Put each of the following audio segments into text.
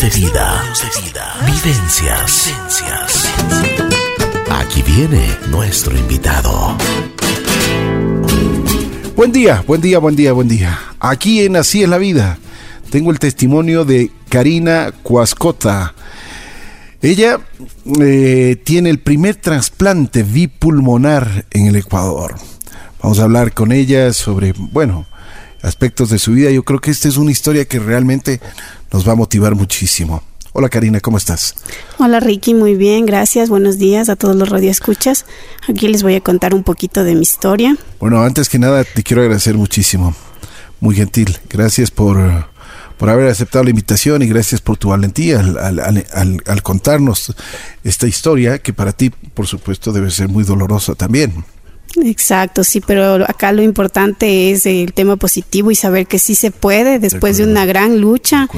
De vida. Vivencias. Aquí viene nuestro invitado. Buen día, buen día, buen día, buen día. Aquí en Así es la vida tengo el testimonio de Karina Cuascota. Ella eh, tiene el primer trasplante bipulmonar en el Ecuador. Vamos a hablar con ella sobre, bueno, aspectos de su vida. Yo creo que esta es una historia que realmente nos va a motivar muchísimo. Hola Karina, ¿cómo estás? Hola Ricky, muy bien, gracias. Buenos días a todos los radioescuchas. Aquí les voy a contar un poquito de mi historia. Bueno, antes que nada te quiero agradecer muchísimo. Muy gentil. Gracias por, por haber aceptado la invitación y gracias por tu valentía al, al, al contarnos esta historia que para ti, por supuesto, debe ser muy dolorosa también. Exacto, sí, pero acá lo importante es el tema positivo y saber que sí se puede después de, una gran lucha,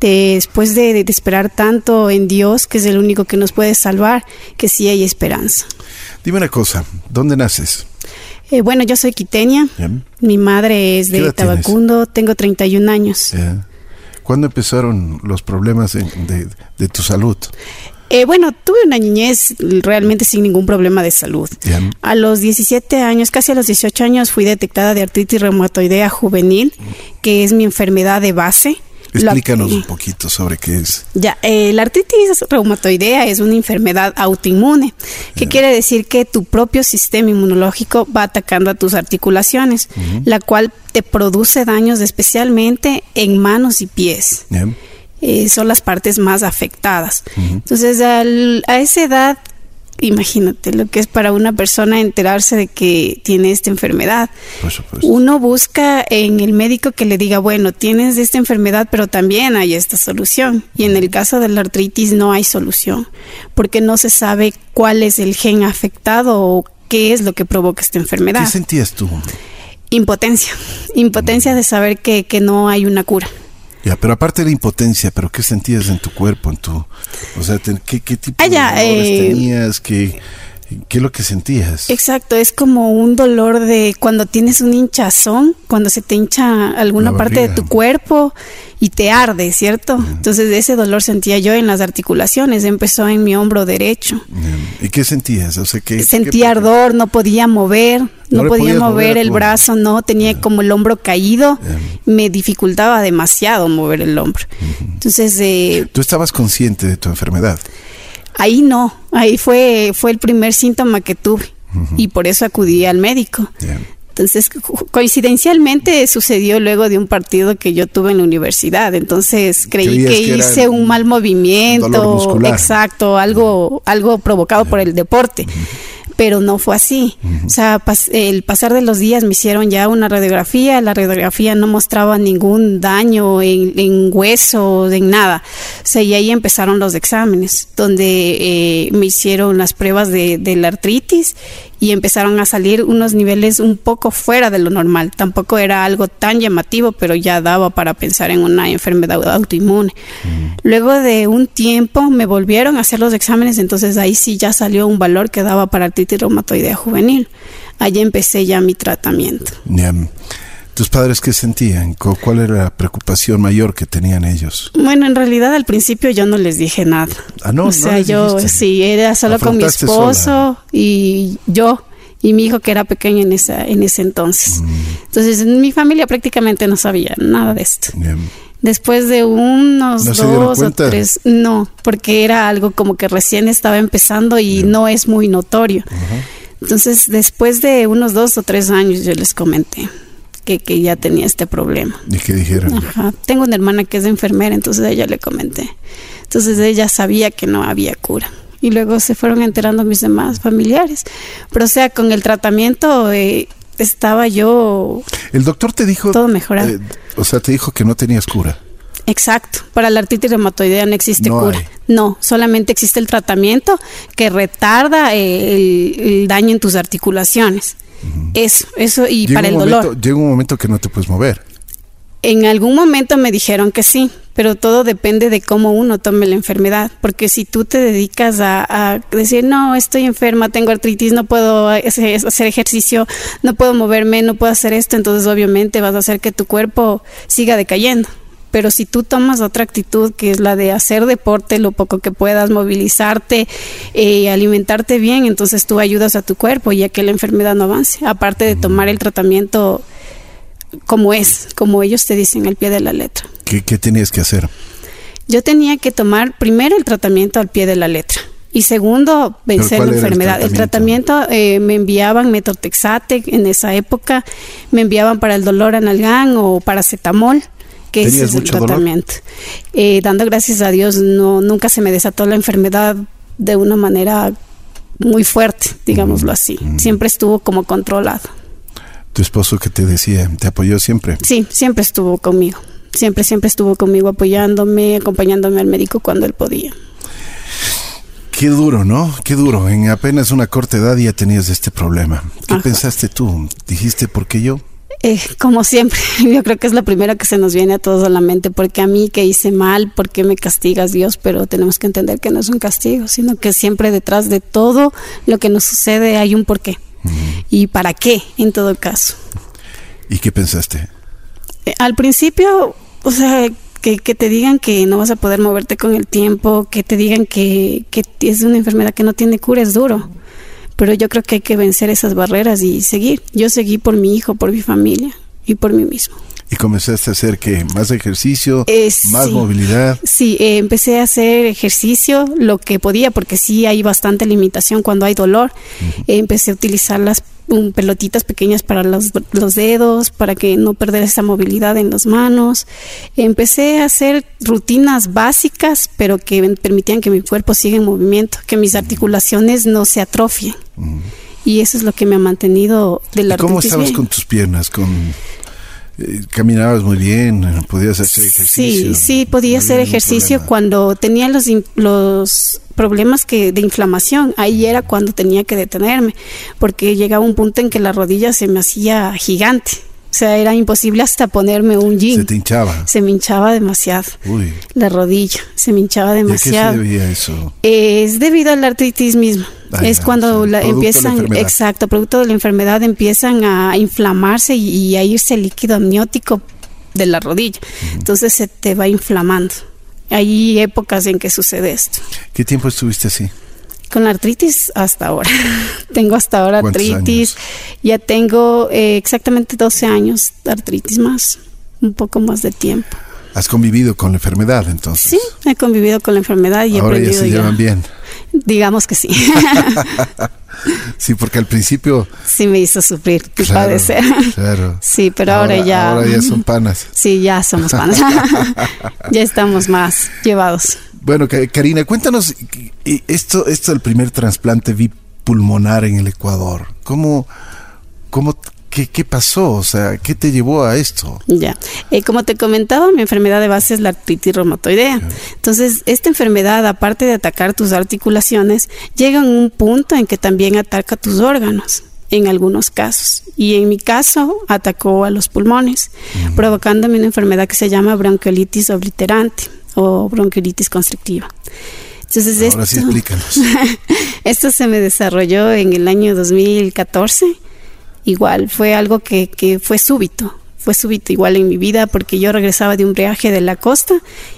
después de, esperar tanto en Dios, que es el único que nos puede salvar, que sí hay esperanza. Dime una cosa, ¿dónde naces? Eh, bueno, yo soy quiteña, mi madre es de Tabacundo, tengo 31 años. ¿Cuándo empezaron los problemas de, de tu salud? Eh, bueno, tuve una niñez realmente sin ningún problema de salud. A los 17 años, casi a los 18 años, fui detectada de artritis reumatoidea juvenil, que es mi enfermedad de base. Explícanos un poquito sobre qué es. Ya, eh, la artritis reumatoidea es una enfermedad autoinmune, que quiere decir que tu propio sistema inmunológico va atacando a tus articulaciones, la cual te produce daños especialmente en manos y pies. Eh, son las partes más afectadas. Entonces, a esa edad, imagínate lo que es para una persona enterarse de que tiene esta enfermedad. Uno busca en el médico que le diga, bueno, tienes esta enfermedad, pero también hay esta solución. Y en el caso de la artritis no hay solución, porque no se sabe cuál es el gen afectado o qué es lo que provoca esta enfermedad. ¿Qué sentías tú? Impotencia, impotencia de saber que, que no hay una cura. Ya, pero aparte de impotencia, ¿pero qué sentías en tu cuerpo, en tu, o sea, ¿qué, qué tipo ah, de eh, tenías? ¿Qué, ¿Qué es lo que sentías? Exacto, es como un dolor de cuando tienes un hinchazón, cuando se te hincha alguna parte de tu cuerpo y te arde, ¿cierto? Entonces ese dolor sentía yo en las articulaciones, empezó en mi hombro derecho. ¿Y qué sentías? O sea, ¿qué, Sentía ardor, no podía mover, no, podía mover el brazo, no, tenía como el hombro caído, me dificultaba demasiado mover el hombro. Entonces... Eh, ¿Tú estabas consciente de tu enfermedad? Ahí no, ahí fue, fue el primer síntoma que tuve y por eso acudí al médico. Entonces, coincidencialmente sucedió luego de un partido que yo tuve en la universidad. Entonces, creí que, hice un mal movimiento, exacto, algo algo provocado por el deporte pero no fue así. O sea, el pasar de los días me hicieron ya una radiografía, la radiografía no mostraba ningún daño en, en huesos, en nada. O sea, y ahí empezaron los exámenes, donde eh, me hicieron las pruebas de, de la artritis y empezaron a salir unos niveles un poco fuera de lo normal. Tampoco era algo tan llamativo, pero ya daba para pensar en una enfermedad autoinmune. Mm. Luego de un tiempo me volvieron a hacer los exámenes, entonces ahí sí ya salió un valor que daba para artritis reumatoidea juvenil. Allí empecé ya mi tratamiento. ¿Tus padres qué sentían? ¿Cuál era la preocupación mayor que tenían ellos? Bueno, en realidad al principio yo no les dije nada. Ah, no, o sea, yo sí, era solo con mi esposo y yo y mi hijo que era pequeño en esa en ese entonces. Mm. Entonces, mi familia prácticamente no sabía nada de esto. Después de unos dos o tres, no, porque era algo como que recién estaba empezando y no es muy notorio. Entonces, después de unos dos o tres años yo les comenté que, que ya tenía este problema. ¿Y qué dijeron? Ajá. Tengo una hermana que es enfermera, entonces a ella le comenté. Entonces ella sabía que no había cura. Y luego se fueron enterando mis demás familiares. Pero o sea, con el tratamiento eh, estaba yo... El doctor te dijo... Todo mejorado. Eh, o sea, te dijo que no tenías cura. Exacto. Para la artritis reumatoidea no existe cura. No, solamente existe el tratamiento que retarda eh, el, el, daño en tus articulaciones. Eso, eso y para el dolor. llega un momento que no te puedes mover. En algún momento me dijeron que sí, pero todo depende de cómo uno tome la enfermedad, porque si tú te dedicas a, decir, no, estoy enferma, tengo artritis, no puedo hacer ejercicio, no puedo moverme, no puedo hacer esto, entonces obviamente vas a hacer que tu cuerpo siga decayendo pero si tú tomas otra actitud que es la de hacer deporte lo poco que puedas, movilizarte, eh, alimentarte bien, entonces tú ayudas a tu cuerpo y a que la enfermedad no avance, aparte de tomar el tratamiento como es, como ellos te dicen al pie de la letra. ¿Qué, qué tenías que hacer? Yo tenía que tomar primero el tratamiento al pie de la letra y segundo, vencer la enfermedad. El tratamiento, eh, me enviaban metotrexate en esa época, me enviaban para el dolor analgán o paracetamol que ese es el tratamiento. Eh, dando gracias a Dios, no nunca se me desató la enfermedad de una manera muy fuerte, digámoslo así. Siempre estuvo como controlado. ¿Tu esposo que te decía, te apoyó siempre? Sí, siempre estuvo conmigo. Siempre, siempre estuvo conmigo apoyándome, acompañándome al médico cuando él podía. Qué duro, ¿no? Qué duro. En apenas una corta edad ya tenías este problema. ¿Qué pensaste tú? ¿Dijiste por qué yo? Eh, como siempre, yo creo que es lo primero que se nos viene a todos a la mente, porque a mí que hice mal, ¿por qué me castigas Dios? Pero tenemos que entender que no es un castigo, sino que siempre detrás de todo lo que nos sucede hay un porqué. ¿Y para qué en todo caso? ¿Y qué pensaste? Eh, al principio, o sea, que, te digan que no vas a poder moverte con el tiempo, que te digan que, que es una enfermedad que no tiene cura, es duro. Pero yo creo que hay que vencer esas barreras y seguir. Yo seguí por mi hijo, por mi familia y por mí mismo. ¿Y comenzaste a hacer que más ejercicio, más movilidad? Sí, eh, empecé a hacer ejercicio lo que podía porque sí hay bastante limitación cuando hay dolor. empecé a utilizar las pelotitas pequeñas para los, los, dedos, para que no perder esa movilidad en las manos. Empecé a hacer rutinas básicas, pero que permitían que mi cuerpo siga en movimiento, que mis articulaciones no se atrofien. Y eso es lo que me ha mantenido de la ¿Cómo estabas con tus piernas? Con eh, caminabas muy bien, podías hacer ejercicio. Sí, sí, podía hacer ejercicio cuando tenía los, los problemas que de inflamación. Ahí era cuando tenía que detenerme, porque llegaba un punto en que la rodilla se me hacía gigante. O sea, era imposible hasta ponerme un jean. Se te hinchaba. Se me hinchaba demasiado. Uy. La rodilla se me hinchaba demasiado. ¿Y a qué se debía eso? es debido a la artritis misma. es cuando la, empiezan, exacto, producto de la enfermedad empiezan a inflamarse y, a irse el líquido amniótico de la rodilla. Entonces se te va inflamando. Hay épocas en que sucede esto. ¿Qué tiempo estuviste así? Con la artritis hasta ahora. tengo hasta ahora artritis. Ya tengo eh, exactamente 12 años de artritis más, un poco más de tiempo. ¿Has convivido con la enfermedad entonces? Sí, he convivido con la enfermedad y ahora he aprendido. ya se llevan bien. Digamos que sí. sí, porque al principio... Sí me hizo sufrir y padecer. Claro. Sí, pero ahora, ya... Ahora ya son panas. Sí, ya somos panas. ya estamos más llevados. Bueno, Karina, cuéntanos esto, esto del primer trasplante bipulmonar en el Ecuador. ¿Cómo, cómo, qué, qué pasó? O sea, ¿qué te llevó a esto? Ya, eh, como te comentaba, mi enfermedad de base es la artritis reumatoidea. Entonces, esta enfermedad, aparte de atacar tus articulaciones, llega a un punto en que también ataca tus órganos en algunos casos. Y en mi caso atacó a los pulmones, provocándome una enfermedad que se llama bronquiolitis obliterante o bronquiolitis constrictiva. Entonces, Ahora esto, sí explícanos. esto se me desarrolló en el año 2014. Igual, fue algo que, que fue súbito, fue súbito igual en mi vida porque yo regresaba de un viaje de la costa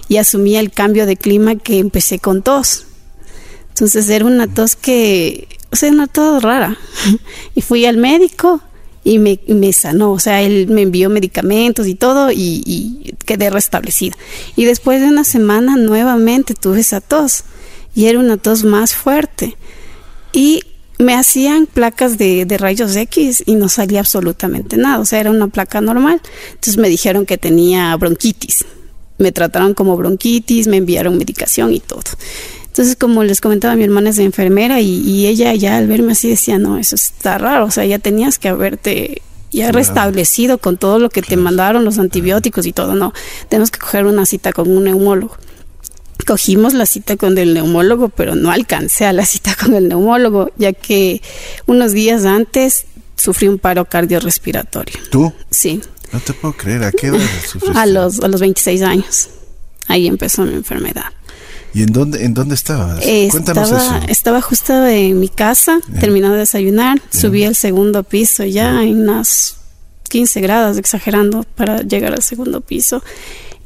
y asumía el cambio de clima que empecé con tos. Entonces era una tos que, o sea, una tos rara. Y fui al médico y me, sanó, o sea, él me envió medicamentos y todo y, quedé restablecida. Y después de una semana nuevamente tuve esa tos y era una tos más fuerte. Y me hacían placas de, de, rayos X y no salía absolutamente nada, o sea, era una placa normal. Entonces me dijeron que tenía bronquitis. Me trataron como bronquitis, me enviaron medicación y todo. Entonces, como les comentaba, mi hermana es de enfermera y, ella ya al verme así decía, no, eso está raro, o sea, ya tenías que haberte ya restablecido con todo lo que te mandaron, los antibióticos y todo, no, tenemos que coger una cita con un neumólogo. Cogimos la cita con el neumólogo, pero no alcancé a la cita con el neumólogo, ya que unos días antes sufrí un paro cardiorrespiratorio. ¿Tú? Sí. No te puedo creer, ¿a qué edad sufriste? A los, a los 26 años. Ahí empezó mi enfermedad. ¿Y en dónde, en dónde estabas? Cuéntanos estaba, eso. Estaba justo en mi casa, terminando de desayunar, subí al segundo piso ya en unas 15 grados, exagerando, para llegar al segundo piso.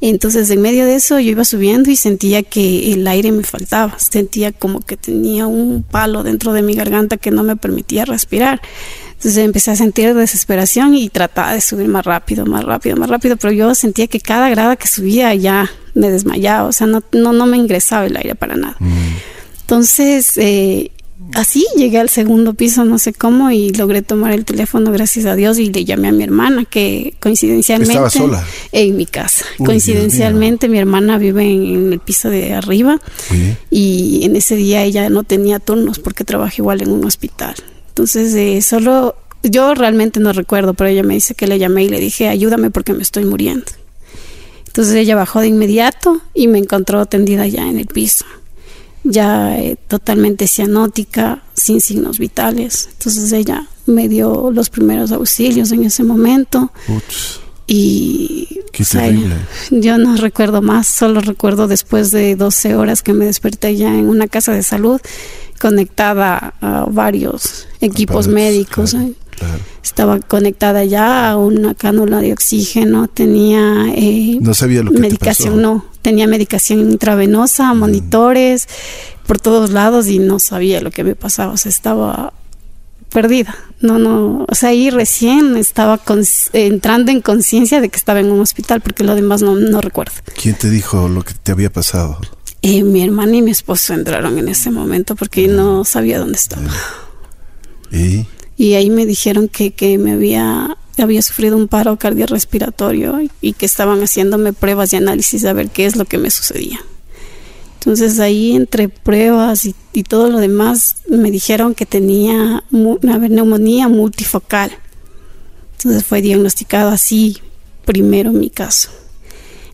Entonces, en medio de eso, yo iba subiendo y sentía que el aire me faltaba. Sentía como que tenía un palo dentro de mi garganta que no me permitía respirar. Entonces empecé a sentir desesperación y trataba de subir más rápido, más rápido, más rápido, pero yo sentía que cada grada que subía ya me desmayaba, o sea, no, no, no me ingresaba el aire para nada. Mm. Entonces, eh, así llegué al segundo piso, no sé cómo, y logré tomar el teléfono, gracias a Dios, y le llamé a mi hermana, que coincidencialmente... Estaba sola. En mi casa. coincidencialmente, mi hermana vive en, el piso de arriba, y en ese día ella no tenía turnos porque trabaja igual en un hospital. Entonces, eh, solo... Yo realmente no recuerdo, pero ella me dice que le llamé y le dije, ayúdame porque me estoy muriendo. Entonces ella bajó de inmediato y me encontró tendida ya en el piso ya eh, totalmente cianótica, sin signos vitales. Entonces ella me dio los primeros auxilios en ese momento. Y Qué terrible. yo no recuerdo más, solo recuerdo después de 12 horas que me desperté ya en una casa de salud conectada a varios equipos médicos. ¿eh? Estaba conectada ya a una cánula de oxígeno, tenía eh, no sabía lo que medicación, no, tenía medicación intravenosa, monitores por todos lados y no sabía lo que me pasaba, o sea, estaba perdida. No, no, o sea, ahí recién estaba entrando en conciencia de que estaba en un hospital porque lo demás no, no recuerdo. ¿Quién te dijo lo que te había pasado? Eh, mi hermana y mi esposo entraron en ese momento porque no sabía dónde estaba. ¿Y? y ahí me dijeron que, que me había, había sufrido un paro cardiorrespiratorio y que estaban haciéndome pruebas y análisis a ver qué es lo que me sucedía. Entonces ahí entre pruebas y, y todo lo demás me dijeron que tenía una neumonía multifocal. Entonces fue diagnosticado así primero mi caso.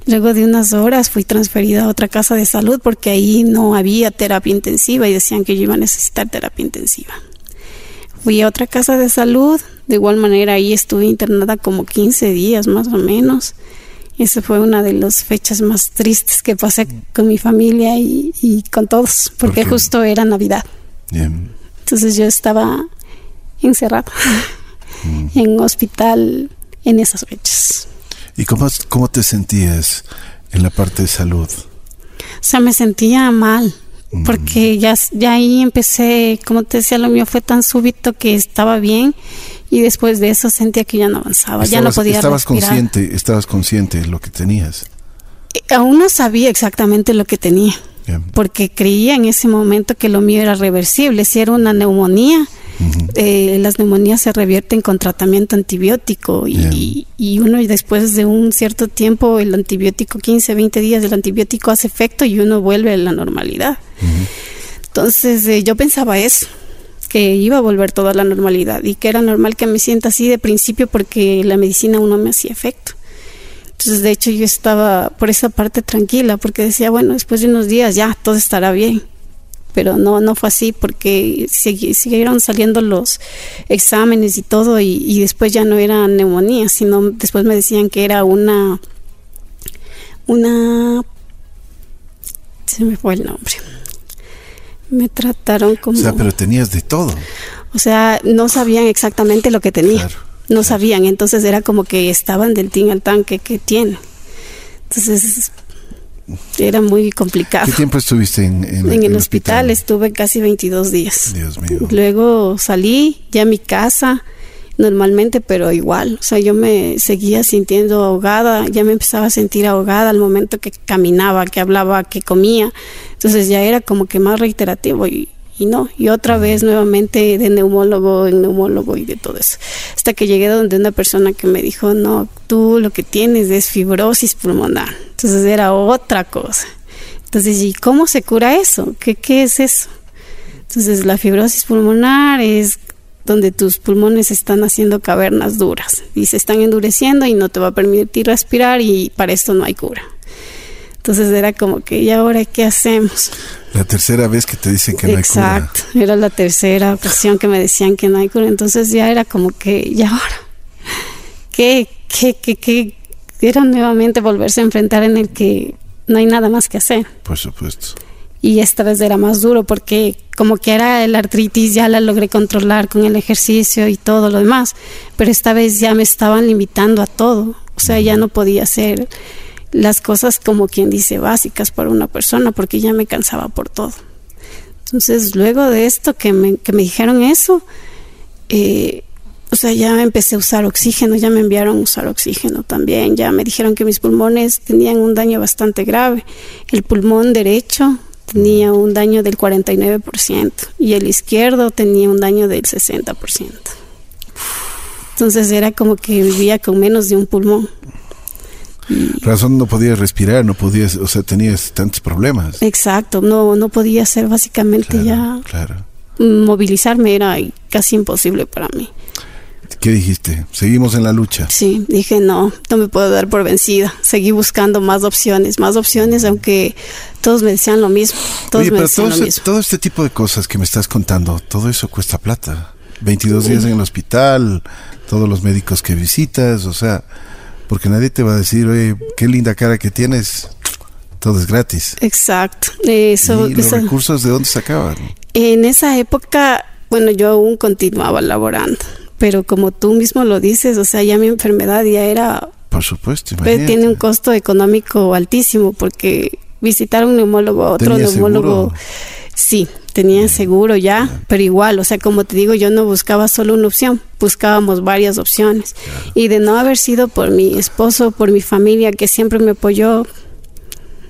Luego de unas horas fui transferida a otra casa de salud porque ahí no había terapia intensiva y decían que yo iba a necesitar terapia intensiva. Fui a otra casa de salud, de igual manera ahí estuve internada como 15 días más o menos. Esa fue una de las fechas más tristes que pasé con mi familia y, con todos, porque justo era Navidad. Entonces yo estaba encerrada mm. en hospital en esas fechas. ¿Y cómo, cómo te sentías en la parte de salud? O sea, me sentía mal, porque ya, ya ahí empecé, como te decía, lo mío fue tan súbito que estaba bien y después de eso sentía que ya no avanzaba, ya no podía Estabas consciente, estabas consciente de lo que tenías. Eh, aún no sabía exactamente lo que tenía, porque creía en ese momento que lo mío era reversible, si era una neumonía, eh, las neumonías se revierten con tratamiento antibiótico y, y, uno después de un cierto tiempo, el antibiótico, 15, 20 días, el antibiótico hace efecto y uno vuelve a la normalidad. Entonces eh, yo pensaba eso que iba a volver toda la normalidad y que era normal que me sienta así de principio porque la medicina aún no me hacía efecto. Entonces, de hecho, yo estaba por esa parte tranquila porque decía, bueno, después de unos días ya todo estará bien pero no, no fue así porque siguieron saliendo los exámenes y todo y, después ya no era neumonía, sino después me decían que era una, una, se me fue el nombre. Me trataron como... O sea, pero tenías de todo. O sea, no sabían exactamente lo que tenía. no sabían, entonces era como que estaban del tin al tanque que tiene. Entonces era muy complicado. ¿Qué tiempo estuviste en, el, hospital? Estuve casi 22 días. Dios mío. Luego salí ya a mi casa normalmente, pero igual, o sea, yo me seguía sintiendo ahogada, ya me empezaba a sentir ahogada al momento que caminaba, que hablaba, que comía. Entonces ya era como que más reiterativo y, y no, y otra vez nuevamente de neumólogo en neumólogo y de todo eso. Hasta que llegué donde una persona que me dijo, no, tú lo que tienes es fibrosis pulmonar. Entonces era otra cosa. Entonces, ¿y cómo se cura eso? ¿Qué, qué es eso? Entonces, la fibrosis pulmonar es donde tus pulmones están haciendo cavernas duras y se están endureciendo y no te va a permitir respirar y para esto no hay cura. Entonces era como que, ¿y ahora qué hacemos? La tercera vez que te dicen que no hay cura. Exacto, era la tercera ocasión que me decían que no hay cura. Entonces ya era como que, ¿y ahora? ¿Qué, qué, qué, qué? Era nuevamente volverse a enfrentar en el que no hay nada más que hacer. Por supuesto. Y esta vez era más duro porque como que era el artritis ya la logré controlar con el ejercicio y todo lo demás, pero esta vez ya me estaban limitando a todo. O sea, ya no podía hacer las cosas como quien dice básicas para una persona, porque ya me cansaba por todo. Entonces, luego de esto que me, que me dijeron eso, eh, o sea, ya empecé a usar oxígeno, ya me enviaron a usar oxígeno también, ya me dijeron que mis pulmones tenían un daño bastante grave. El pulmón derecho tenía un daño del 49% y el izquierdo tenía un daño del 60%. Entonces era como que vivía con menos de un pulmón. Razón no podías respirar, no podías, o sea, tenías tantos problemas. Exacto, no, no podía hacer básicamente ya. Claro. Movilizarme era casi imposible para mí. ¿Qué dijiste? Seguimos en la lucha. Sí, dije no, no me puedo dar por vencida. Seguí buscando más opciones, más opciones, aunque todos me decían lo mismo. Todos Oye, me pero decían todo, lo este, mismo. todo este tipo de cosas que me estás contando, todo eso cuesta plata. 22 días en el hospital, todos los médicos que visitas, o sea, porque nadie te va a decir, oye, qué linda cara que tienes. Todo es gratis. Exacto. Eso, ¿Y los eso- recursos de dónde sacaban? En esa época, bueno, yo aún continuaba laborando, pero como tú mismo lo dices, o sea, ya mi enfermedad ya era, Por supuesto, pues, imagínate. tiene un costo económico altísimo porque visitar un neumólogo, otro ¿Tenía neumólogo, seguro? sí, tenía seguro ya, pero igual, o sea, como te digo, yo no buscaba solo una opción, buscábamos varias opciones. Y de no haber sido por mi esposo, por mi familia que siempre me apoyó,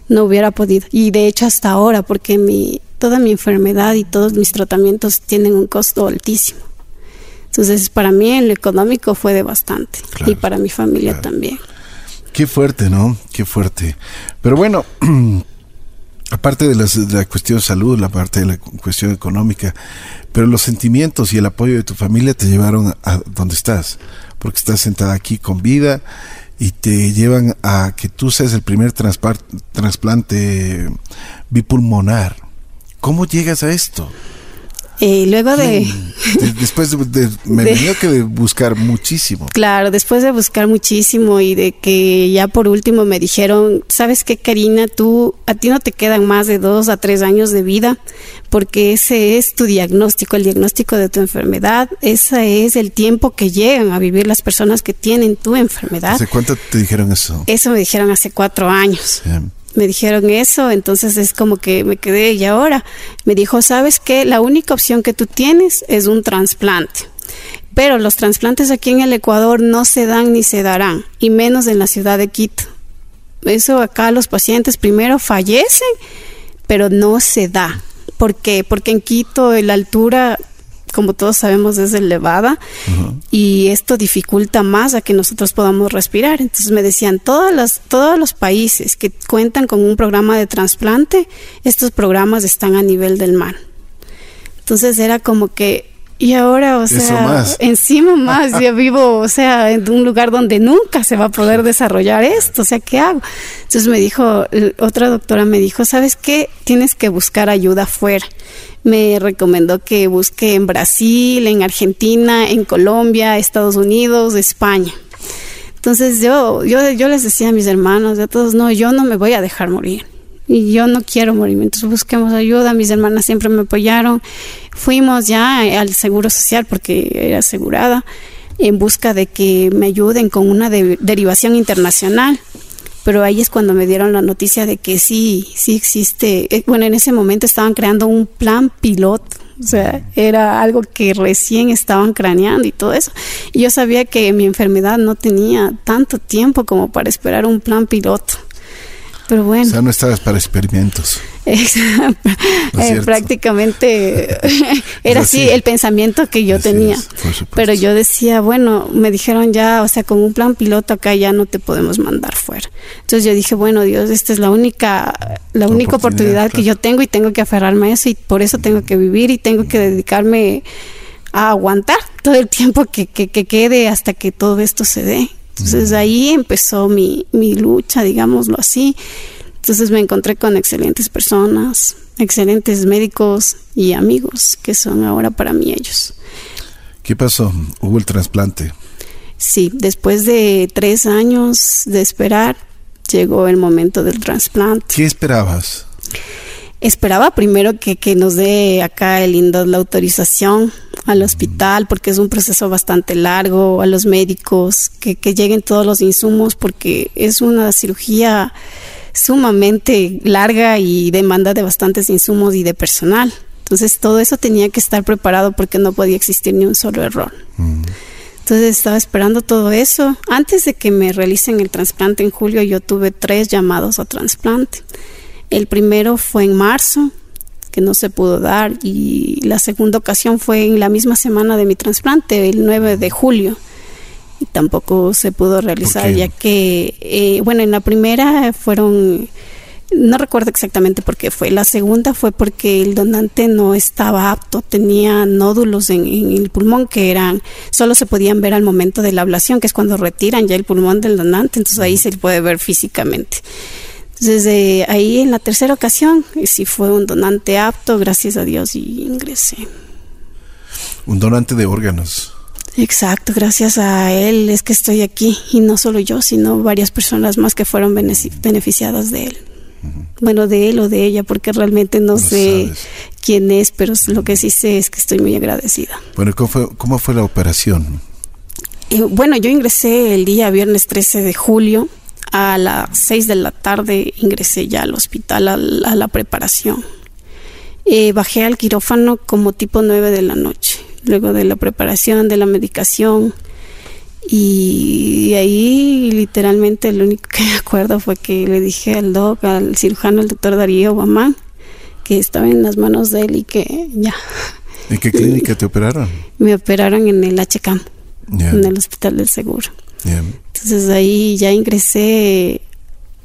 no hubiera podido. Y de hecho hasta ahora, porque mi, toda mi enfermedad y todos mis tratamientos tienen un costo altísimo. Entonces, para mí en lo económico fue de bastante. Claro, y para mi familia claro. también. Qué fuerte, ¿no? Qué fuerte. Pero bueno, aparte de, la cuestión de salud, la parte de la cu- cuestión económica, pero los sentimientos y el apoyo de tu familia te llevaron a, donde estás, porque estás sentada aquí con vida y te llevan a que tú seas el primer trasplante bipulmonar. ¿Cómo llegas a esto? Eh, luego de... De- Después de, de- me De- tenía que buscar muchísimo. Claro, después de buscar muchísimo y de que ya por último me dijeron, ¿sabes qué, Karina? Tú, a ti no te quedan más de dos a tres años de vida porque ese es tu diagnóstico, el diagnóstico de tu enfermedad. Ese es el tiempo que llegan a vivir las personas que tienen tu enfermedad. ¿Hace cuánto te dijeron eso? Eso me dijeron hace cuatro años. Me dijeron eso, entonces es como que me quedé y ahora me dijo, ¿sabes qué? La única opción que tú tienes es un trasplante. Pero los trasplantes aquí en el Ecuador no se dan ni se darán, y menos en la ciudad de Quito. Eso acá los pacientes primero fallecen, pero no se da. ¿Por qué? Porque en Quito la altura, como todos sabemos, es elevada y esto dificulta más a que nosotros podamos respirar. Entonces me decían, todas las, todos los países que cuentan con un programa de trasplante, estos programas están a nivel del mar. Entonces era como que, y ahora, o Eso sea, más. encima más, yo vivo, o sea, en un lugar donde nunca se va a poder desarrollar esto, o sea, ¿qué hago? Entonces me dijo, otra doctora me dijo, ¿sabes qué? Tienes que buscar ayuda afuera. Me recomendó que busque en Brasil, en Argentina, en Colombia, Estados Unidos, España. Entonces yo, yo, yo les decía a mis hermanos, a todos, no, yo no me voy a dejar morir. Y yo no quiero morir. Entonces busquemos ayuda. Mis hermanas siempre me apoyaron. Fuimos ya al Seguro Social porque era asegurada en busca de que me ayuden con una de- derivación internacional. Pero ahí es cuando me dieron la noticia de que sí, sí existe. eh, Bueno, en ese momento estaban creando un plan piloto. O sea, era algo que recién estaban craneando y todo eso. Y yo sabía que mi enfermedad no tenía tanto tiempo como para esperar un plan piloto. Pero O bueno. sea, no estabas para experimentos. No Eh, prácticamente era Es así. así el pensamiento que yo Así tenía. es. Pero yo decía, bueno, me dijeron ya, o sea, con un plan piloto acá ya no te podemos mandar fuera. Entonces yo dije, bueno, Dios, esta es la única, la única Oportunidad, oportunidad que claro. yo tengo y tengo que aferrarme a eso y por eso tengo que vivir y tengo que dedicarme a aguantar todo el tiempo que, que, que quede hasta que todo esto se dé. Entonces ahí empezó mi, mi lucha, digámoslo así. Entonces me encontré con excelentes personas, excelentes médicos y amigos que son ahora para mí ellos. ¿Qué pasó? Hubo el trasplante. Sí, después de tres años de esperar, llegó el momento del trasplante. ¿Qué esperabas? Esperaba primero que, que nos dé acá el INDOT la autorización al hospital porque es un proceso bastante largo, a los médicos, que, que lleguen todos los insumos porque es una cirugía sumamente larga y demanda de bastantes insumos y de personal. Entonces todo eso tenía que estar preparado porque no podía existir ni un solo error. Mm. Entonces estaba esperando todo eso. Antes de que me realicen el trasplante en julio, yo tuve tres llamados a trasplante. El primero fue en marzo, que no se pudo dar, y la segunda ocasión fue en la misma semana de mi trasplante, el 9 de julio. Y tampoco se pudo realizar, ya que, eh, bueno, en la primera fueron no recuerdo exactamente por qué fue. La segunda fue porque el donante no estaba apto, tenía nódulos en, el pulmón que eran, solo se podían ver al momento de la ablación, que es cuando retiran ya el pulmón del donante, entonces ahí se puede ver físicamente. Entonces ahí en la tercera ocasión eh, sí fue un donante apto, gracias a Dios, y ingresé. Un donante de órganos. Exacto, gracias a él es que estoy aquí y no solo yo, sino varias personas más que fueron beneficiadas de él bueno, de él o de ella, porque realmente no, sé quién es, pero lo que sí sé es que estoy muy agradecida. Bueno, ¿cómo fue, cómo fue la operación? Eh, bueno, yo ingresé el día viernes 13 de julio, a las 6 de la tarde ingresé ya al hospital a, la preparación. Eh, bajé al quirófano como tipo 9 de la noche, luego de la preparación, de la medicación, y ahí literalmente lo único que me acuerdo fue que le dije al doc, al cirujano, el doctor Darío Guamán, que estaba en las manos de él y que ya. ¿En qué clínica te operaron? Me operaron en el HCAM, en el Hospital del Seguro. Entonces ahí ya ingresé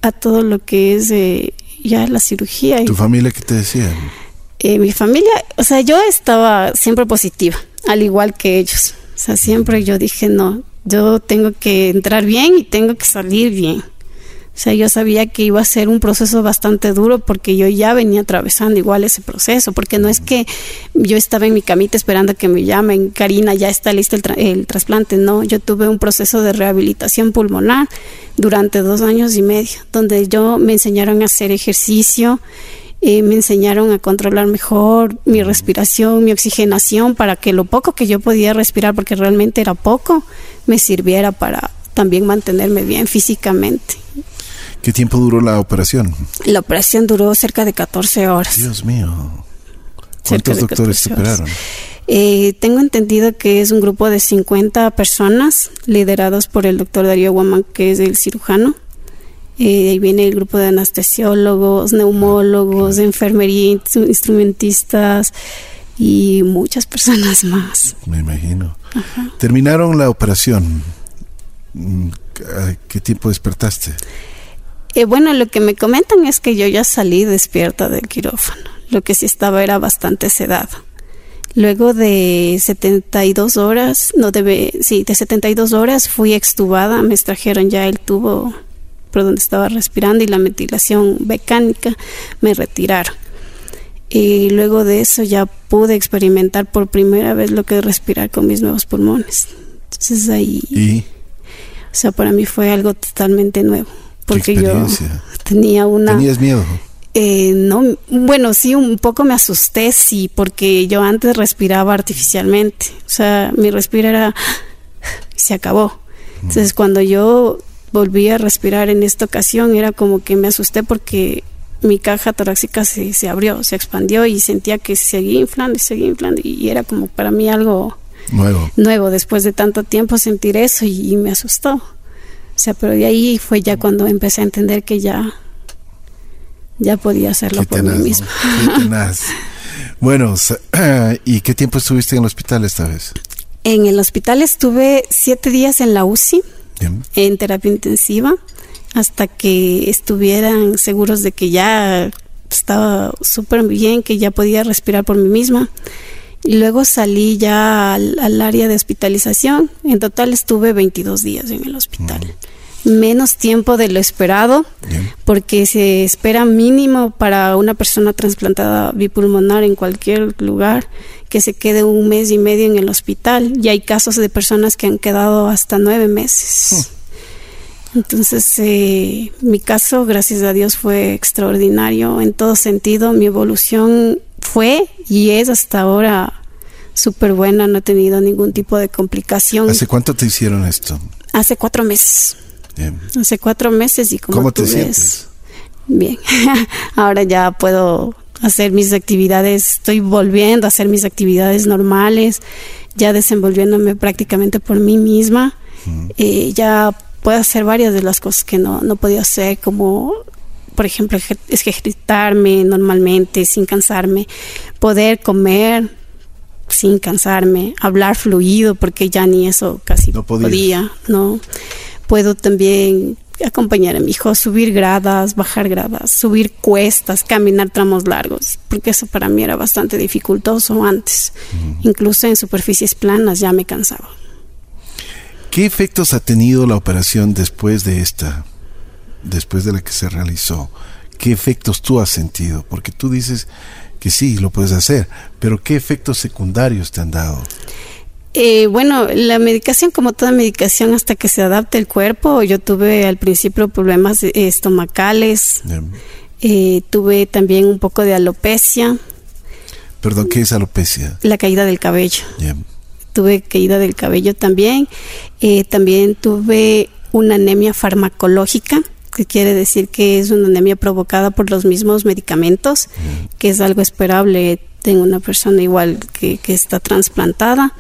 a todo lo que es eh, ya la cirugía. ¿Tu familia qué te decía? Eh, mi familia, o sea, yo estaba siempre positiva, al igual que ellos. O sea, siempre yo dije, no, yo tengo que entrar bien y tengo que salir bien. O sea, yo sabía que iba a ser un proceso bastante duro porque yo ya venía atravesando igual ese proceso, porque no es que yo estaba en mi camita esperando que me llamen, Karina, ya está listo el, el trasplante, no, yo tuve un proceso de rehabilitación pulmonar durante dos años y medio, donde yo me enseñaron a hacer ejercicio, eh, me enseñaron a controlar mejor mi respiración, mi oxigenación, para que lo poco que yo podía respirar, porque realmente era poco, me sirviera para también mantenerme bien físicamente. ¿Qué tiempo duró la operación? La operación duró cerca de 14 horas. Dios mío. ¿Cuántos doctores te operaron? Eh, tengo entendido que es un grupo de 50 personas liderados por el doctor Darío Guamán, que es el cirujano. Eh, ahí viene el grupo de anestesiólogos, neumólogos, enfermería, instrumentistas y muchas personas más. Me imagino. Terminaron la operación. Mm, ¿Qué tiempo despertaste? Eh, bueno, lo que me comentan es que yo ya salí despierta del quirófano. Lo que sí estaba era bastante sedado. Luego de 72 horas, no debe, sí, de 72 horas fui extubada, me extrajeron ya el tubo por donde estaba respirando y la ventilación mecánica, me retiraron. Y luego de eso ya pude experimentar por primera vez lo que es respirar con mis nuevos pulmones. Entonces ahí... ¿Y? O sea, para mí fue algo totalmente nuevo. Porque yo tenía una... ¿Tenías miedo? Eh, no, bueno, sí, un poco me asusté, sí, porque yo antes respiraba artificialmente. O sea, mi respiro era... se acabó. Entonces, cuando yo volví a respirar en esta ocasión, era como que me asusté porque mi caja torácica se, se abrió, se expandió y sentía que seguía inflando y seguía inflando y era como para mí algo nuevo, nuevo después de tanto tiempo sentir eso y, me asustó. O sea, pero de ahí fue ya cuando empecé a entender que ya ya podía hacerlo por mí misma. bueno, ¿y qué tiempo estuviste en el hospital esta vez? En el hospital estuve siete días en la UCI en terapia intensiva hasta que estuvieran seguros de que ya estaba súper bien, que ya podía respirar por mí misma. Y luego salí ya al, área de hospitalización. En total estuve 22 días en el hospital. Menos tiempo de lo esperado, porque se espera mínimo para una persona trasplantada bipulmonar en cualquier lugar que se quede un mes y medio en el hospital. Y hay casos de personas que han quedado hasta nueve meses. Hmm. Entonces, eh, mi caso, gracias a Dios, fue extraordinario en todo sentido. Mi evolución fue y es hasta ahora súper buena, no he tenido ningún tipo de complicación. ¿Hace cuánto te hicieron esto? Hace cuatro meses. Bien. Hace cuatro meses y como ¿Cómo tú te ves, sientes? Bien, ahora ya puedo hacer mis actividades, estoy volviendo a hacer mis actividades normales, ya desenvolviéndome prácticamente por mí misma. Eh, ya puedo hacer varias de las cosas que no, no podía hacer, como por ejemplo ejer- ejercitarme normalmente sin cansarme, poder comer sin cansarme, hablar fluido, porque ya ni eso casi No podía, ¿no? Puedo también acompañar a mi hijo, subir gradas, bajar gradas, subir cuestas, caminar tramos largos, porque eso para mí era bastante dificultoso antes. Incluso en superficies planas ya me cansaba. ¿Qué efectos ha tenido la operación después de esta, después de la que se realizó? ¿Qué efectos tú has sentido? Porque tú dices que sí, lo puedes hacer, pero ¿qué efectos secundarios te han dado? Eh, bueno, la medicación, como toda medicación, hasta que se adapte el cuerpo, yo tuve al principio problemas eh, estomacales, eh, tuve también un poco de alopecia, Perdón, ¿qué es alopecia? la caída del cabello. Tuve caída del cabello también. Eh, también tuve una anemia farmacológica, que quiere decir que es una anemia provocada por los mismos medicamentos, que es algo esperable en una persona igual que, que está trasplantada.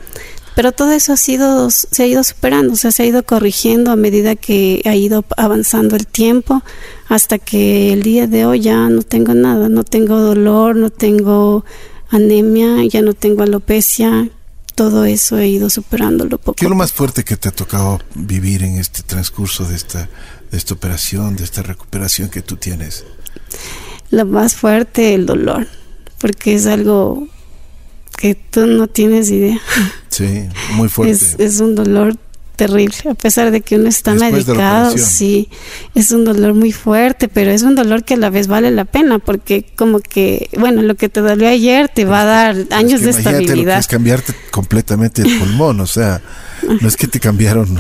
Pero todo eso ha sido, se ha ido superando, o sea, se ha ido corrigiendo a medida que ha ido avanzando el tiempo, hasta que el día de hoy ya no tengo nada, no tengo dolor, no tengo anemia, ya no tengo alopecia, todo eso he ido superándolo poco. ¿Qué es lo más fuerte que te ha tocado vivir en este transcurso de esta, de esta operación, de esta recuperación que tú tienes? Lo más fuerte, el dolor, porque es algo que tú no tienes idea. Sí, muy fuerte. Es, es un dolor terrible, a pesar de que uno está Después la medicado, sí, es un dolor muy fuerte, pero es un dolor que a la vez vale la pena, porque como que, bueno, lo que te dolió ayer te va a dar años Es que de imagínate lo que estabilidad. es cambiarte completamente el pulmón, o sea, no es que te cambiaron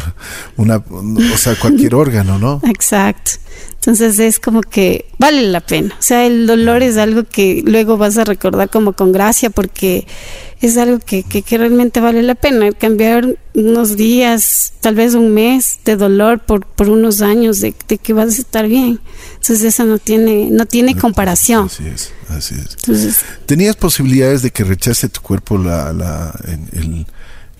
una, o sea, cualquier órgano, ¿no? Exacto. Entonces es como que vale la pena. O sea, el dolor es algo que luego vas a recordar como con gracia porque es algo que, que, que realmente vale la pena. Cambiar unos días, tal vez un mes de dolor por, por unos años de, de que vas a estar bien. Entonces eso no tiene, no tiene comparación. Así es, así es. Entonces, ¿Tenías posibilidades de que rechace tu cuerpo la, la, en- el,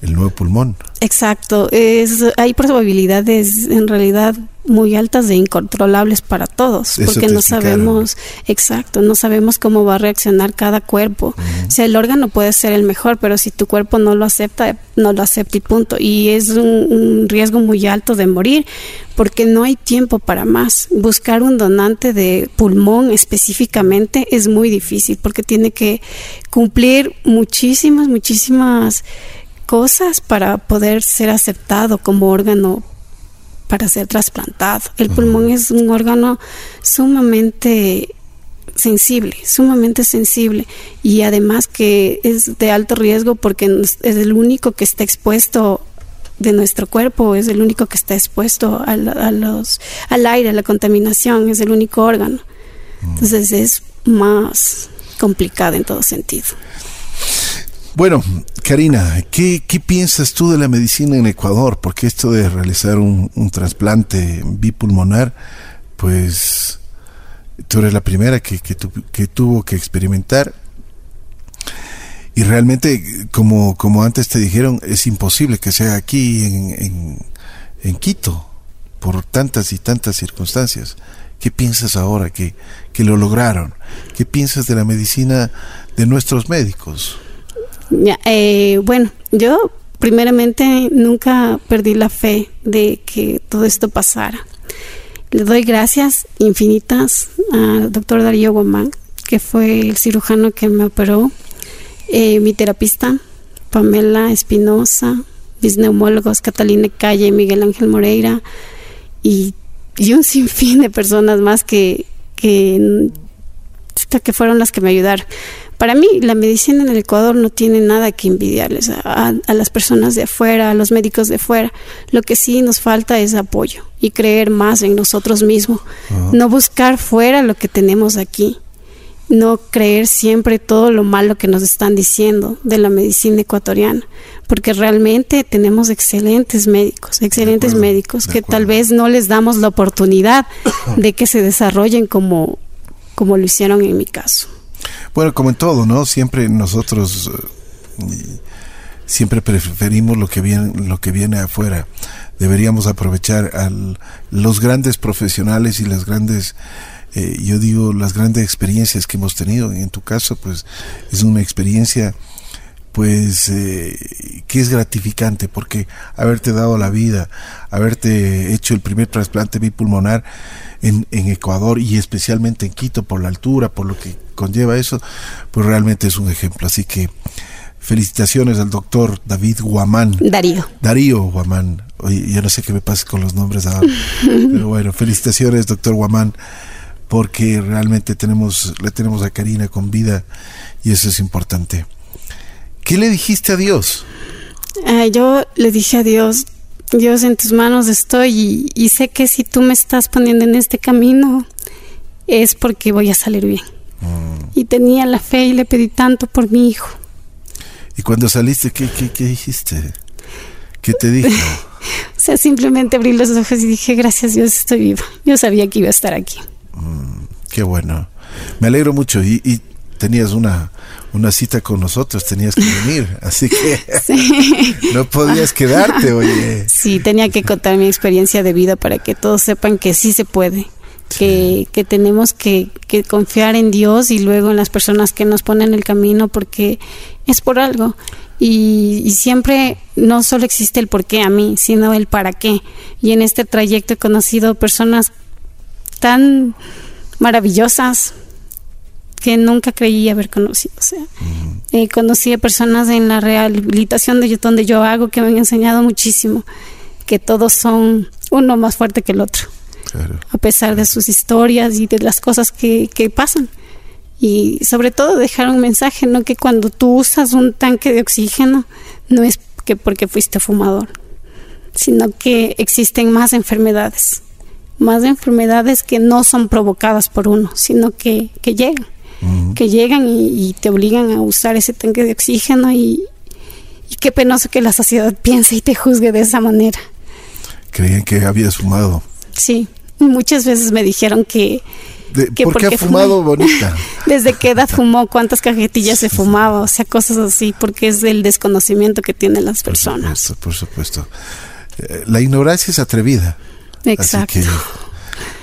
el nuevo pulmón? Exacto, es, hay probabilidades en realidad muy altas e incontrolables para todos, Eso porque no sabemos, exacto, no sabemos cómo va a reaccionar cada cuerpo. O sea, el órgano puede ser el mejor, pero si tu cuerpo no lo acepta, no lo acepta y punto. Y es un, un riesgo muy alto de morir, porque no hay tiempo para más. Buscar un donante de pulmón específicamente es muy difícil, porque tiene que cumplir muchísimas, muchísimas cosas para poder ser aceptado como órgano para ser trasplantado. El pulmón es un órgano sumamente sensible, sumamente sensible y además que es de alto riesgo porque es el único que está expuesto de nuestro cuerpo, es el único que está expuesto a, la- a los, al aire, a la contaminación, es el único órgano. Entonces es más complicado en todo sentido. Bueno, Karina, ¿qué, qué piensas tú de la medicina en Ecuador? Porque esto de realizar un, un trasplante bipulmonar, pues tú eres la primera que, que, tu- que tuvo que experimentar. Y realmente, como, como antes te dijeron, es imposible que sea aquí en, en, en Quito, por tantas y tantas circunstancias. ¿Qué piensas ahora que, que lo lograron? ¿Qué piensas de la medicina de nuestros médicos? Eh, bueno, yo primeramente nunca perdí la fe de que todo esto pasara. Le doy gracias infinitas al doctor Darío Guamán, que fue el cirujano que me operó, eh, mi terapista, Pamela Espinosa, mis neumólogos, Catalina Calle, Miguel Ángel Moreira, y, y un sinfín de personas más que, que fueron las que me ayudaron. Para mí, la medicina en el Ecuador no tiene nada que envidiarles a, a, a, las personas de afuera, a los médicos de afuera. Lo que sí nos falta es apoyo y creer más en nosotros mismos. No buscar fuera lo que tenemos aquí. no creer siempre todo lo malo que nos están diciendo de la medicina ecuatoriana, porque realmente tenemos excelentes médicos, excelentes médicos que tal vez no les damos la oportunidad de que se desarrollen como, como lo hicieron en mi caso. Bueno, como en todo, ¿no? Siempre nosotros eh, siempre preferimos lo que viene, lo que viene afuera. Deberíamos aprovechar a los grandes profesionales y las grandes eh, yo digo, las grandes experiencias que hemos tenido. En tu caso, pues es una experiencia pues eh, que es gratificante porque haberte dado la vida, haberte hecho el primer trasplante bipulmonar en, en Ecuador y especialmente en Quito por la altura, por lo que conlleva eso, pues realmente es un ejemplo. Así que felicitaciones al doctor David Guamán. Darío. Darío Guamán. Oye, yo no sé qué me pasa con los nombres ahora. Pero bueno, felicitaciones, doctor Guamán porque realmente tenemos, le tenemos a Karina con vida y eso es importante. ¿Qué le dijiste a Dios? yo le dije a Dios, Dios en tus manos estoy y, sé que si tú me estás poniendo en este camino es porque voy a salir bien. Mm. Y tenía la fe y le pedí tanto por mi hijo. ¿Y cuando saliste, qué, qué, qué dijiste? ¿Qué te dijo? o sea, simplemente abrí los ojos y dije, gracias Dios, estoy viva. Yo sabía que iba a estar aquí. Mm, qué bueno. Me alegro mucho. Y, tenías una, una cita con nosotros, tenías que venir. Así que no podías quedarte, oye. Sí, tenía que contar mi experiencia de vida para que todos sepan que sí se puede. Que, que, tenemos que, que, confiar en Dios y luego en las personas que nos ponen el camino porque es por algo. Y, y, siempre no solo existe el por qué a mí, sino el para qué. Y en este trayecto he conocido personas tan maravillosas que nunca creí haber conocido. O sea, eh, conocí a personas en la rehabilitación de donde yo hago que me han enseñado muchísimo, que todos son uno más fuerte que el otro, a pesar de sus historias y de las cosas que, que pasan. Y sobre todo dejar un mensaje, no que cuando tú usas un tanque de oxígeno no es que porque fuiste fumador, sino que existen más enfermedades más enfermedades que no son provocadas por uno, sino que, que llegan, que llegan y, te obligan a usar ese tanque de oxígeno y, qué penoso que la sociedad piense y te juzgue de esa manera. Creían que habías fumado. Sí, muchas veces me dijeron que... ¿Por qué ha fumado bonita? Desde qué edad fumó, cuántas cajetillas se fumaba, o sea, cosas así, porque es del desconocimiento que tienen las personas. Por supuesto, por supuesto. Eh, la ignorancia es atrevida. Exacto.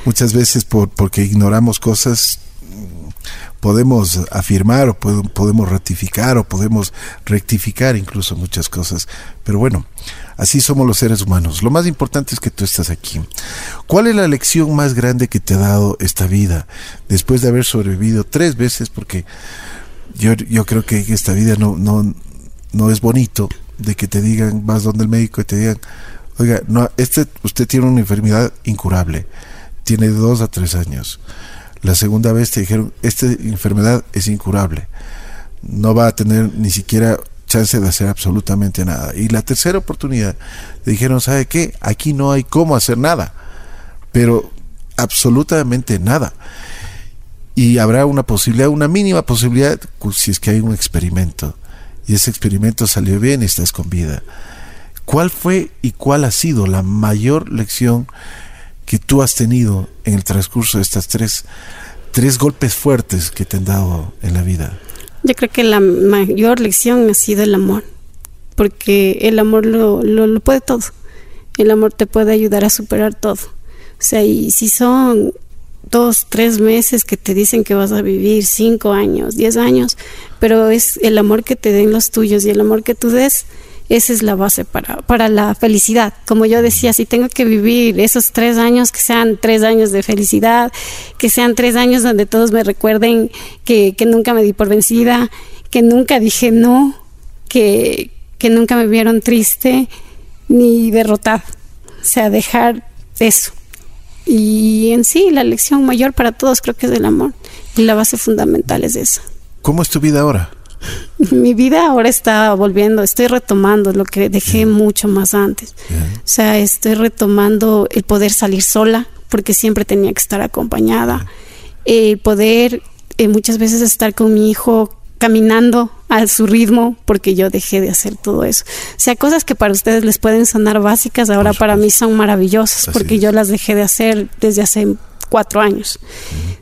muchas veces por, porque ignoramos cosas podemos afirmar o podemos ratificar o podemos rectificar incluso muchas cosas. Pero bueno, así somos los seres humanos. Lo más importante es que tú estás aquí. ¿Cuál es la lección más grande que te ha dado esta vida después de haber sobrevivido tres veces? Porque yo, yo creo que esta vida no, no, no es bonito de que te digan, vas donde el médico y te digan, Oiga, no, este, usted tiene una enfermedad incurable, tiene dos a tres años. La segunda vez te dijeron, esta enfermedad es incurable, no va a tener ni siquiera chance de hacer absolutamente nada. Y la tercera oportunidad, te dijeron, ¿sabe qué? Aquí no hay cómo hacer nada, pero absolutamente nada. Y habrá una posibilidad, una mínima posibilidad, si es que hay un experimento. Y ese experimento salió bien y estás con vida. ¿Cuál fue y cuál ha sido la mayor lección que tú has tenido en el transcurso de estas tres, tres golpes fuertes que te han dado en la vida? Yo creo que la mayor lección ha sido el amor, porque el amor lo, lo, puede todo. El amor te puede ayudar a superar todo. O sea, y si son dos, tres meses que te dicen que vas a vivir, cinco años, diez años, pero es el amor que te den los tuyos y el amor que tú des esa es la base para, para la felicidad. Como yo decía, si tengo que vivir esos tres años, que sean tres años de felicidad, que sean tres años donde todos me recuerden que, que nunca me di por vencida, que nunca dije no, que, que nunca me vieron triste ni derrotada. O sea, dejar eso. Y en sí, la lección mayor para todos creo que es el amor. Y la base fundamental es esa. ¿Cómo es tu vida ahora? mi vida ahora está volviendo, estoy retomando lo que dejé mucho más antes. O sea, estoy retomando el poder salir sola, porque siempre tenía que estar acompañada, el poder eh, muchas veces estar con mi hijo caminando a su ritmo porque yo dejé de hacer todo eso. O sea, cosas que para ustedes les pueden sonar básicas, ahora para mí son maravillosas porque yo las dejé de hacer desde hace cuatro años.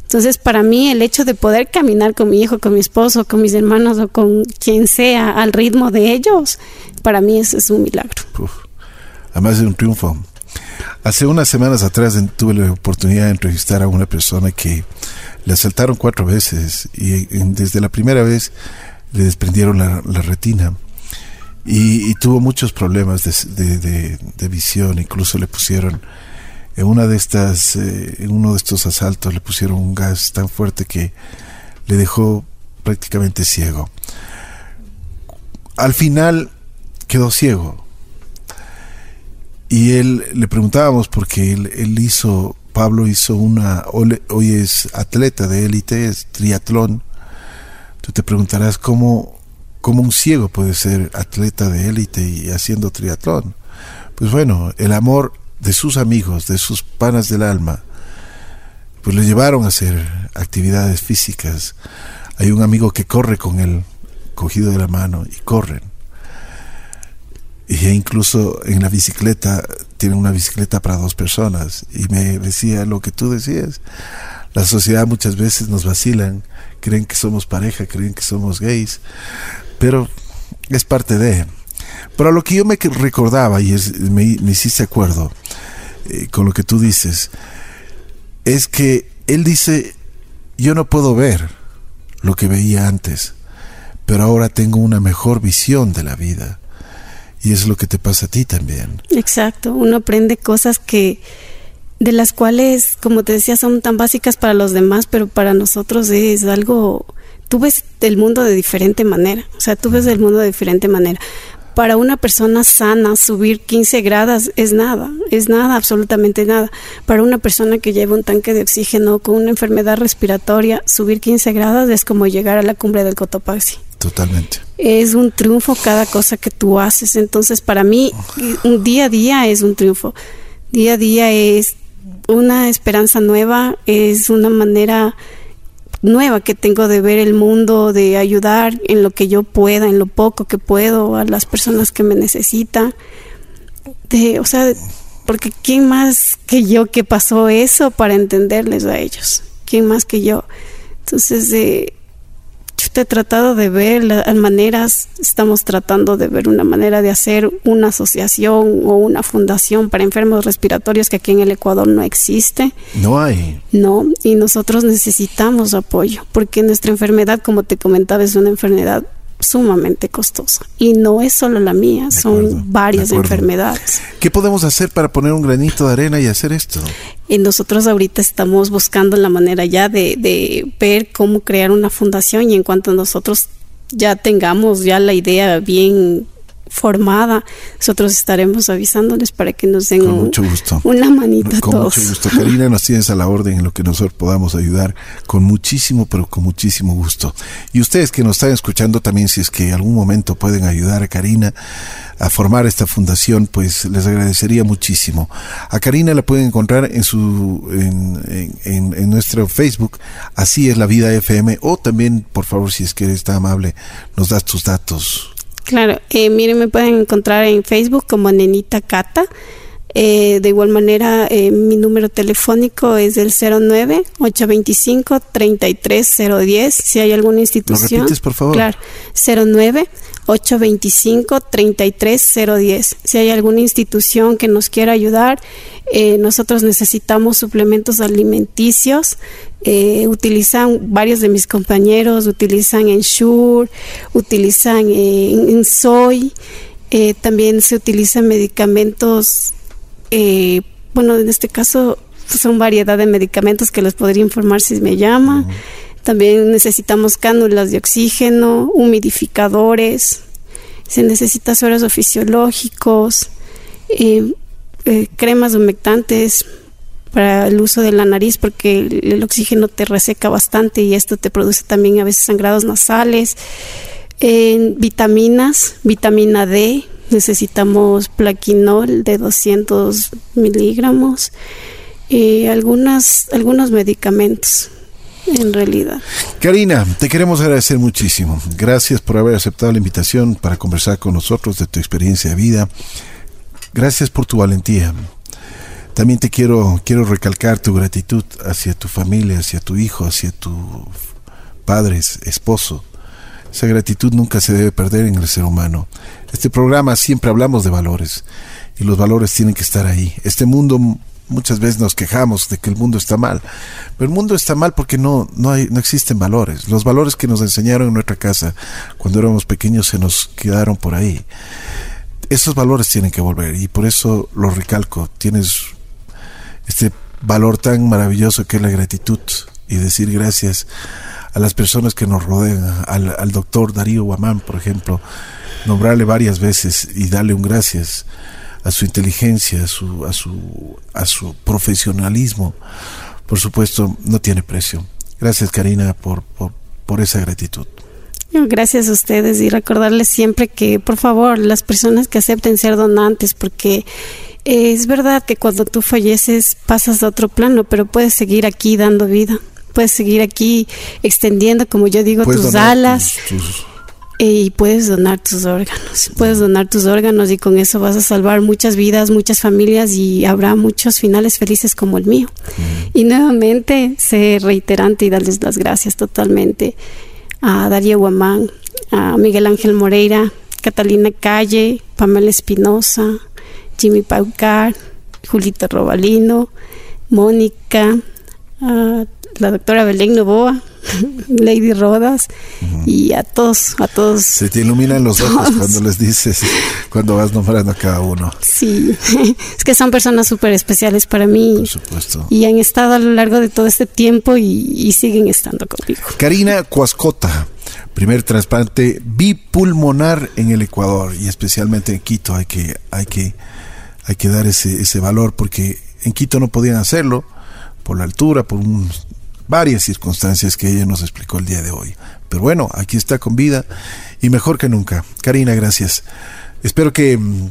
Entonces, para mí, el hecho de poder caminar con mi hijo, con mi esposo, con mis hermanos o con quien sea al ritmo de ellos, para mí eso es un milagro. Además de un triunfo. Hace unas semanas atrás tuve la oportunidad de entrevistar a una persona que le asaltaron cuatro veces y desde la primera vez le desprendieron la, retina y, tuvo muchos problemas de, visión, incluso le pusieron en una de estas, eh, en uno de estos asaltos le pusieron un gas tan fuerte que le dejó prácticamente ciego. Al final quedó ciego. Y él le preguntábamos porque él, él hizo Pablo hizo una, hoy es atleta de élite, es triatlón. Tú te preguntarás cómo, cómo un ciego puede ser atleta de élite y haciendo triatlón. Pues bueno, el amor de sus amigos, de sus panas del alma, pues le llevaron a hacer actividades físicas. Hay un amigo que corre con él, cogido de la mano, y corren. Y incluso en la bicicleta tiene una bicicleta para dos personas y me decía lo que tú decías. La sociedad muchas veces nos vacilan, creen que somos pareja, creen que somos gays, pero es parte de. Pero lo que yo me recordaba y me, hiciste acuerdo eh, con lo que tú dices, es que él dice, yo no puedo ver lo que veía antes, pero ahora tengo una mejor visión de la vida y es lo que te pasa a ti también. Exacto, uno aprende cosas que de las cuales, como te decía, son tan básicas para los demás, pero para nosotros es algo, tú ves el mundo de diferente manera, o sea, tú ves el mundo de diferente manera. Para una persona sana, subir 15 grados es nada, es nada, absolutamente nada. Para una persona que lleva un tanque de oxígeno con una enfermedad respiratoria, subir 15 grados es como llegar a la cumbre del Cotopaxi. Totalmente. Es un triunfo cada cosa que tú haces. Entonces, para mí, un día a día es un triunfo. Día a día es una esperanza nueva, es una manera nueva que tengo de ver el mundo, de ayudar en lo que yo pueda, en lo poco que puedo, a las personas que me necesitan. De, o sea, porque ¿quién más que yo que pasó eso para entenderles a ellos? ¿Quién más que yo? Entonces, de he tratado de ver las maneras, estamos tratando de ver una manera de hacer una asociación o una fundación para enfermos respiratorios que aquí en el Ecuador no existe. No hay. No, y nosotros necesitamos apoyo, porque nuestra enfermedad, como te comentaba, es una enfermedad sumamente costosa. Y no es solo la mía, son varias enfermedades. ¿Qué podemos hacer para poner un granito de arena y hacer esto? Y nosotros ahorita estamos buscando la manera ya de, de ver cómo crear una fundación y en cuanto nosotros ya tengamos ya la idea bien formada, nosotros estaremos avisándoles para que nos den una manita con mucho gusto. Karina, nos tienes a la orden en lo que nosotros podamos ayudar con muchísimo, pero con muchísimo gusto. Y ustedes que nos están escuchando también, si es que en algún momento pueden ayudar a Karina a formar esta fundación, pues les agradecería muchísimo. A Karina la pueden encontrar en su en, en, en nuestro Facebook, así es la vida FM, o también, por favor, si es que eres tan amable, nos das tus datos Claro, eh, miren, me pueden encontrar en Facebook como Nenita Cata. Eh, de igual manera, eh, mi número telefónico es el 09-825-33010. Si hay alguna institución. ¿Lo repites, por favor? Claro, 09 825-33010. Si hay alguna institución que nos quiera ayudar, eh, nosotros necesitamos suplementos alimenticios. Eh, utilizan varios de mis compañeros, utilizan Ensure, utilizan eh, en Soy, también se utilizan medicamentos, bueno, en este caso son variedad de medicamentos que les podría informar si me llama. También necesitamos cánulas de oxígeno, humidificadores, se necesita sueros fisiológicos, eh, eh, cremas humectantes para el uso de la nariz porque el, oxígeno te reseca bastante y esto te produce también a veces sangrados nasales. vitaminas, vitamina D, necesitamos plaquinol de 200 miligramos, y algunas, algunos medicamentos en realidad. Karina, te queremos agradecer muchísimo. Gracias por haber aceptado la invitación para conversar con nosotros de tu experiencia de vida. Gracias por tu valentía. También te quiero, quiero recalcar tu gratitud hacia tu familia, hacia tu hijo, hacia tu padre, esposo. Esa gratitud nunca se debe perder en el ser humano. Este programa siempre hablamos de valores y los valores tienen que estar ahí. Este mundo muchas veces nos quejamos de que el mundo está mal, pero el mundo está mal porque no no hay no existen valores. Los valores que nos enseñaron en nuestra casa cuando éramos pequeños se nos quedaron por ahí. Esos valores tienen que volver y por eso lo recalco. Tienes este valor tan maravilloso que es la gratitud y decir gracias a las personas que nos rodean, al, doctor Darío Guamán, por ejemplo, nombrarle varias veces y darle un gracias a su inteligencia, a su, a su, a su profesionalismo, por supuesto, no tiene precio. Gracias, Karina, por, por, por esa gratitud. Gracias a ustedes y recordarles siempre que, por favor, las personas que acepten ser donantes, porque es verdad que cuando tú falleces pasas a otro plano, pero puedes seguir aquí dando vida. Puedes seguir aquí extendiendo, como yo digo, tus alas. Y puedes donar tus órganos. Puedes donar tus órganos y con eso vas a salvar muchas vidas, muchas familias y habrá muchos finales felices como el mío. Y nuevamente, sé reiterante y darles las gracias totalmente a Darío Guamán, a Miguel Ángel Moreira, Catalina Calle, Pamela Espinosa, Jimmy Paucar, Julito Robalino, Mónica, la doctora Belén Novoa, Lady Rodas y a todos, a todos. Se te iluminan los ojos cuando les dices, cuando vas nombrando a cada uno. Sí, es que son personas súper especiales para mí. Por supuesto. Y han estado a lo largo de todo este tiempo y, siguen estando conmigo. Karina Cuascota, primer trasplante bipulmonar en el Ecuador y especialmente en Quito hay que, hay que hay que dar ese, ese valor porque en Quito no podían hacerlo por la altura, por varias circunstancias que ella nos explicó el día de hoy. Pero bueno, aquí está con vida y mejor que nunca. Karina, gracias. Espero que mm,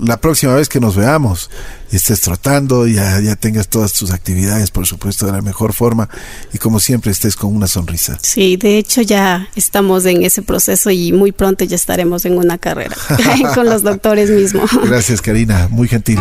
la próxima vez que nos veamos estés tratando, ya, ya tengas todas tus actividades, por supuesto, de la mejor forma y como siempre estés con una sonrisa. Sí, de hecho ya estamos en ese proceso y muy pronto ya estaremos en una carrera con los doctores mismos. Gracias, Karina, muy gentil.